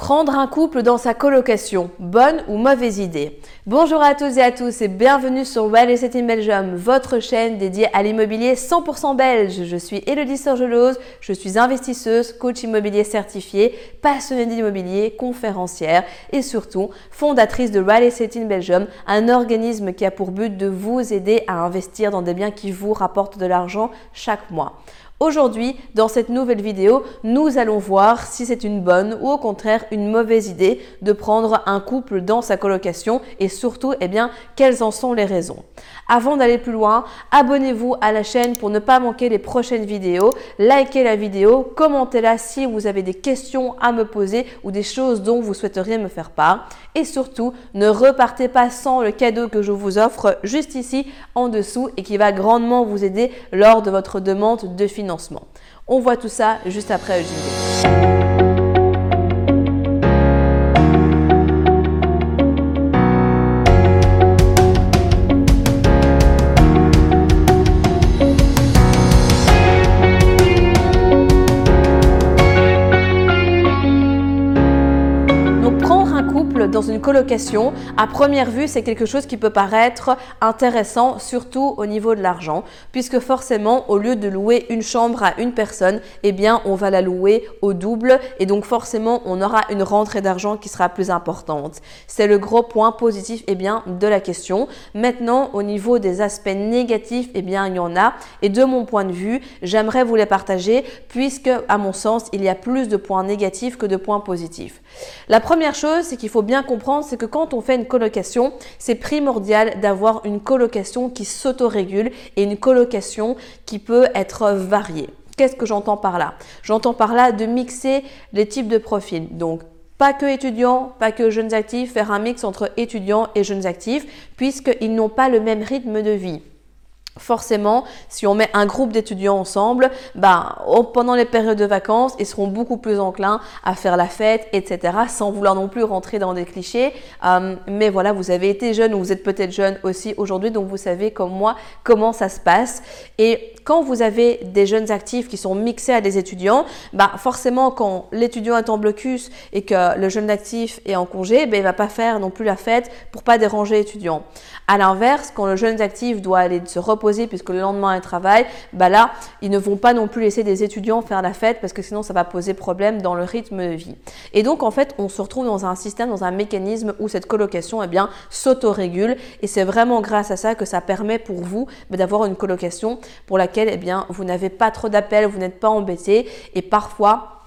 Prendre un couple dans sa colocation, bonne ou mauvaise idée Bonjour à tous et à tous et bienvenue sur Well Estate in Belgium, votre chaîne dédiée à l'immobilier 100% belge. Je suis Elodie Sorgelose, je suis investisseuse, coach immobilier certifié, passionnée d'immobilier, conférencière et surtout fondatrice de Well Estate in Belgium, un organisme qui a pour but de vous aider à investir dans des biens qui vous rapportent de l'argent chaque mois. Aujourd'hui, dans cette nouvelle vidéo, nous allons voir si c'est une bonne ou au contraire une mauvaise idée de prendre un couple dans sa colocation et surtout, eh bien, quelles en sont les raisons. Avant d'aller plus loin, abonnez-vous à la chaîne pour ne pas manquer les prochaines vidéos, likez la vidéo, commentez-la si vous avez des questions à me poser ou des choses dont vous souhaiteriez me faire part. Et surtout, ne repartez pas sans le cadeau que je vous offre juste ici en dessous et qui va grandement vous aider lors de votre demande de financement. On voit tout ça juste après le dans une colocation, à première vue, c'est quelque chose qui peut paraître intéressant, surtout au niveau de l'argent, puisque forcément, au lieu de louer une chambre à une personne, eh bien, on va la louer au double et donc forcément, on aura une rentrée d'argent qui sera plus importante. C'est le gros point positif eh bien, de la question. Maintenant, au niveau des aspects négatifs, eh bien, il y en a. Et de mon point de vue, j'aimerais vous les partager, puisque, à mon sens, il y a plus de points négatifs que de points positifs. La première chose, c'est qu'il faut bien comprendre, c'est que quand on fait une colocation, c'est primordial d'avoir une colocation qui s'autorégule et une colocation qui peut être variée. Qu'est-ce que j'entends par là? J'entends par là de mixer les types de profils. Donc, pas que étudiants, pas que jeunes actifs, faire un mix entre étudiants et jeunes actifs, puisqu'ils n'ont pas le même rythme de vie. Forcément, si on met un groupe d'étudiants ensemble, ben, pendant les périodes de vacances, ils seront beaucoup plus enclins à faire la fête, etc., sans vouloir non plus rentrer dans des clichés. Euh, mais voilà, vous avez été jeune ou vous êtes peut-être jeune aussi aujourd'hui, donc vous savez comme moi comment ça se passe. Et quand vous avez des jeunes actifs qui sont mixés à des étudiants, bah forcément quand l'étudiant est en blocus et que le jeune actif est en congé, ben, il va pas faire non plus la fête pour pas déranger l'étudiant. À l'inverse, quand le jeune actif doit aller se reposer puisque le lendemain il travaille, bah là, ils ne vont pas non plus laisser des étudiants faire la fête parce que sinon ça va poser problème dans le rythme de vie. Et donc en fait, on se retrouve dans un système, dans un mécanisme où cette colocation eh bien s'autorégule et c'est vraiment grâce à ça que ça permet pour vous bah, d'avoir une colocation pour laquelle eh bien, vous n'avez pas trop d'appels, vous n'êtes pas embêté et parfois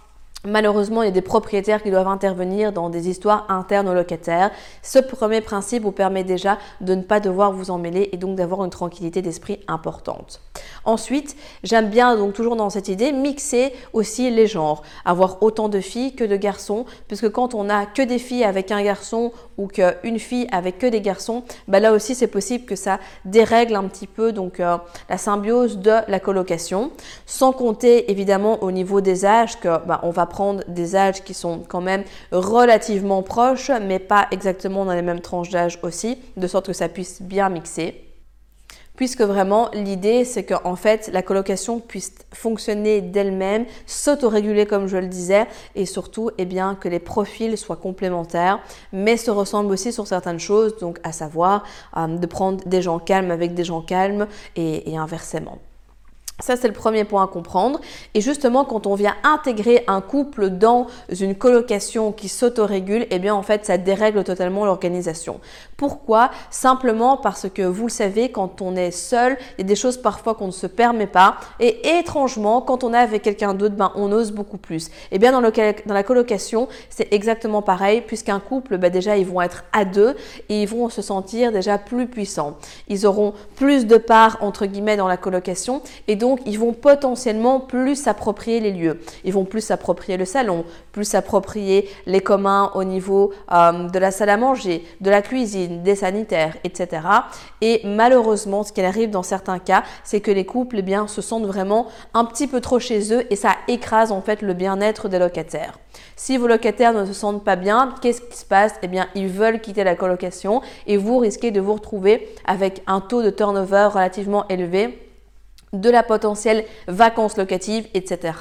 Malheureusement, il y a des propriétaires qui doivent intervenir dans des histoires internes aux locataires. Ce premier principe vous permet déjà de ne pas devoir vous emmêler et donc d'avoir une tranquillité d'esprit importante. Ensuite, j'aime bien, donc toujours dans cette idée, mixer aussi les genres. Avoir autant de filles que de garçons, puisque quand on a que des filles avec un garçon ou qu'une fille avec que des garçons, bah là aussi c'est possible que ça dérègle un petit peu donc euh, la symbiose de la colocation. Sans compter évidemment au niveau des âges que bah, on va prendre des âges qui sont quand même relativement proches, mais pas exactement dans les mêmes tranches d'âge aussi, de sorte que ça puisse bien mixer puisque vraiment l'idée c'est qu'en fait la colocation puisse fonctionner d'elle-même, s'autoréguler comme je le disais, et surtout eh bien, que les profils soient complémentaires, mais se ressemblent aussi sur certaines choses, donc à savoir euh, de prendre des gens calmes avec des gens calmes et inversement. Ça, c'est le premier point à comprendre. Et justement, quand on vient intégrer un couple dans une colocation qui s'autorégule, eh bien, en fait, ça dérègle totalement l'organisation. Pourquoi? Simplement parce que vous le savez, quand on est seul, il y a des choses parfois qu'on ne se permet pas. Et étrangement, quand on est avec quelqu'un d'autre, ben, on ose beaucoup plus. Eh bien, dans, dans la colocation, c'est exactement pareil, puisqu'un couple, ben, déjà, ils vont être à deux et ils vont se sentir déjà plus puissants. Ils auront plus de parts, entre guillemets, dans la colocation. Et ils vont potentiellement plus s'approprier les lieux. Ils vont plus s'approprier le salon, plus s'approprier les communs au niveau euh, de la salle à manger, de la cuisine, des sanitaires, etc. Et malheureusement, ce qui arrive dans certains cas, c'est que les couples eh bien, se sentent vraiment un petit peu trop chez eux et ça écrase en fait le bien-être des locataires. Si vos locataires ne se sentent pas bien, qu'est-ce qui se passe? Eh bien, ils veulent quitter la colocation et vous risquez de vous retrouver avec un taux de turnover relativement élevé de la potentielle vacances locatives, etc.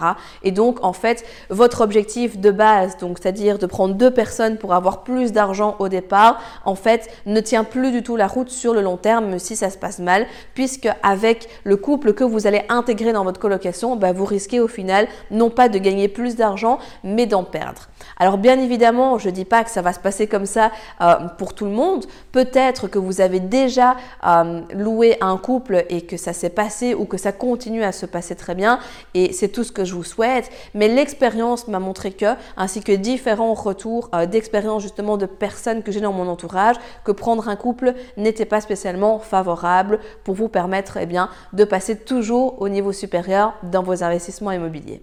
Et donc, en fait, votre objectif de base, donc c'est-à-dire de prendre deux personnes pour avoir plus d'argent au départ, en fait, ne tient plus du tout la route sur le long terme, si ça se passe mal, puisque avec le couple que vous allez intégrer dans votre colocation, bah, vous risquez au final non pas de gagner plus d'argent, mais d'en perdre. Alors bien évidemment, je ne dis pas que ça va se passer comme ça euh, pour tout le monde. Peut-être que vous avez déjà euh, loué un couple et que ça s'est passé ou que ça continue à se passer très bien et c'est tout ce que je vous souhaite. Mais l'expérience m'a montré que, ainsi que différents retours euh, d'expérience justement de personnes que j'ai dans mon entourage, que prendre un couple n'était pas spécialement favorable pour vous permettre eh de passer toujours au niveau supérieur dans vos investissements immobiliers.